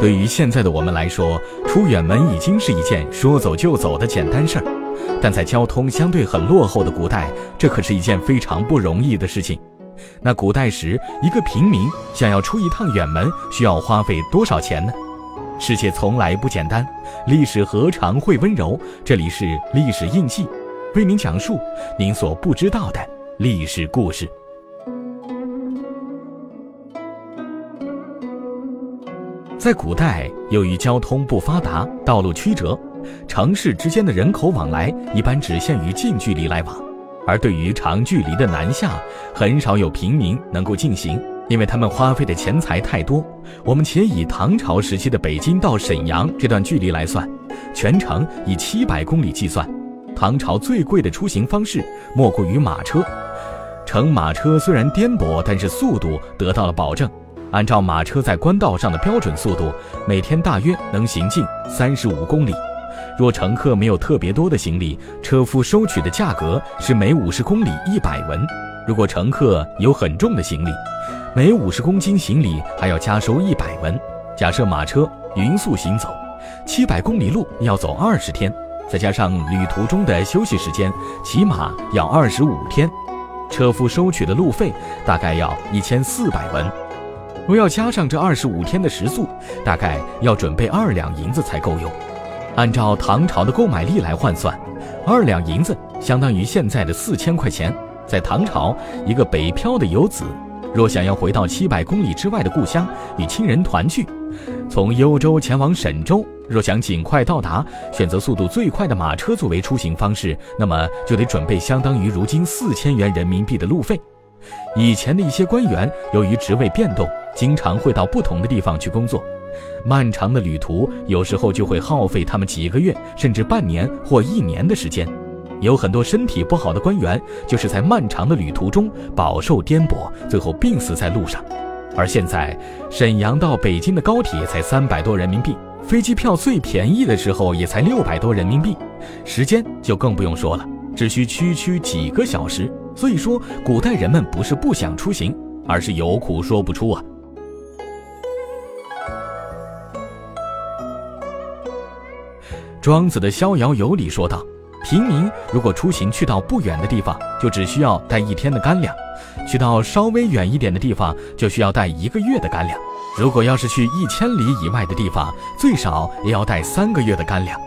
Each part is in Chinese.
对于现在的我们来说，出远门已经是一件说走就走的简单事儿，但在交通相对很落后的古代，这可是一件非常不容易的事情。那古代时，一个平民想要出一趟远门，需要花费多少钱呢？世界从来不简单，历史何尝会温柔？这里是历史印记，为您讲述您所不知道的历史故事。在古代，由于交通不发达，道路曲折，城市之间的人口往来一般只限于近距离来往，而对于长距离的南下，很少有平民能够进行，因为他们花费的钱财太多。我们且以唐朝时期的北京到沈阳这段距离来算，全程以七百公里计算，唐朝最贵的出行方式莫过于马车。乘马车虽然颠簸，但是速度得到了保证。按照马车在官道上的标准速度，每天大约能行进三十五公里。若乘客没有特别多的行李，车夫收取的价格是每五十公里一百文；如果乘客有很重的行李，每五十公斤行李还要加收一百文。假设马车匀速行走，七百公里路要走二十天，再加上旅途中的休息时间，起码要二十五天。车夫收取的路费大概要一千四百文。若要加上这二十五天的食宿，大概要准备二两银子才够用。按照唐朝的购买力来换算，二两银子相当于现在的四千块钱。在唐朝，一个北漂的游子，若想要回到七百公里之外的故乡与亲人团聚，从幽州前往沈州，若想尽快到达，选择速度最快的马车作为出行方式，那么就得准备相当于如今四千元人民币的路费。以前的一些官员由于职位变动，经常会到不同的地方去工作，漫长的旅途有时候就会耗费他们几个月甚至半年或一年的时间。有很多身体不好的官员就是在漫长的旅途中饱受颠簸，最后病死在路上。而现在，沈阳到北京的高铁才三百多人民币，飞机票最便宜的时候也才六百多人民币，时间就更不用说了，只需区区几个小时。所以说，古代人们不是不想出行，而是有苦说不出啊。庄子的《逍遥游》里说道：“平民如果出行去到不远的地方，就只需要带一天的干粮；去到稍微远一点的地方，就需要带一个月的干粮。如果要是去一千里以外的地方，最少也要带三个月的干粮。”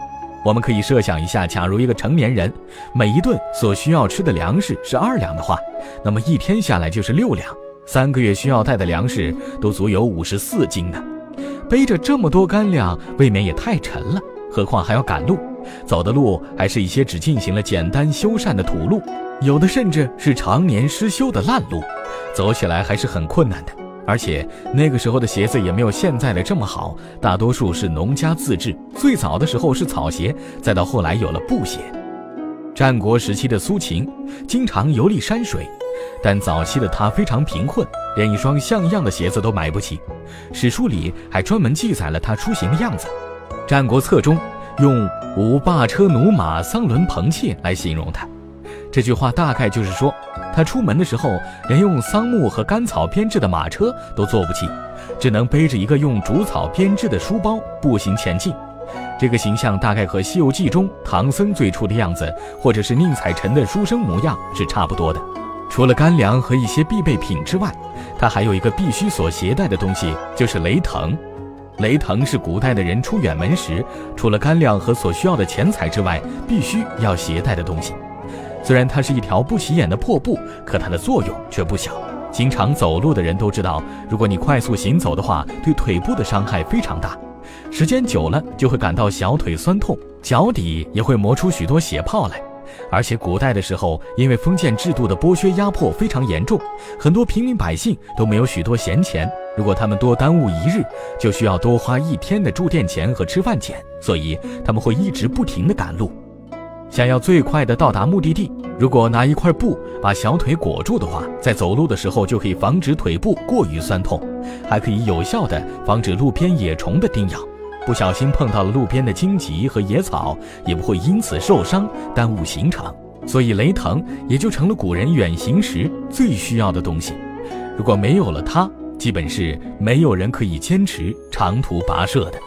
我们可以设想一下，假如一个成年人每一顿所需要吃的粮食是二两的话，那么一天下来就是六两，三个月需要带的粮食都足有五十四斤呢。背着这么多干粮，未免也太沉了。何况还要赶路，走的路还是一些只进行了简单修缮的土路，有的甚至是常年失修的烂路，走起来还是很困难的。而且那个时候的鞋子也没有现在的这么好，大多数是农家自制。最早的时候是草鞋，再到后来有了布鞋。战国时期的苏秦经常游历山水，但早期的他非常贫困，连一双像样的鞋子都买不起。史书里还专门记载了他出行的样子，《战国策》中用“无罢车驽马桑轮篷妾”来形容他。这句话大概就是说，他出门的时候连用桑木和干草编制的马车都坐不起，只能背着一个用竹草编制的书包步行前进。这个形象大概和《西游记》中唐僧最初的样子，或者是宁采臣的书生模样是差不多的。除了干粮和一些必备品之外，他还有一个必须所携带的东西，就是雷腾。雷腾是古代的人出远门时，除了干粮和所需要的钱财之外，必须要携带的东西。虽然它是一条不起眼的破布，可它的作用却不小。经常走路的人都知道，如果你快速行走的话，对腿部的伤害非常大。时间久了，就会感到小腿酸痛，脚底也会磨出许多血泡来。而且古代的时候，因为封建制度的剥削压迫非常严重，很多平民百姓都没有许多闲钱。如果他们多耽误一日，就需要多花一天的住店钱和吃饭钱，所以他们会一直不停地赶路。想要最快的到达目的地，如果拿一块布把小腿裹住的话，在走路的时候就可以防止腿部过于酸痛，还可以有效的防止路边野虫的叮咬。不小心碰到了路边的荆棘和野草，也不会因此受伤，耽误行程。所以雷藤也就成了古人远行时最需要的东西。如果没有了它，基本是没有人可以坚持长途跋涉的。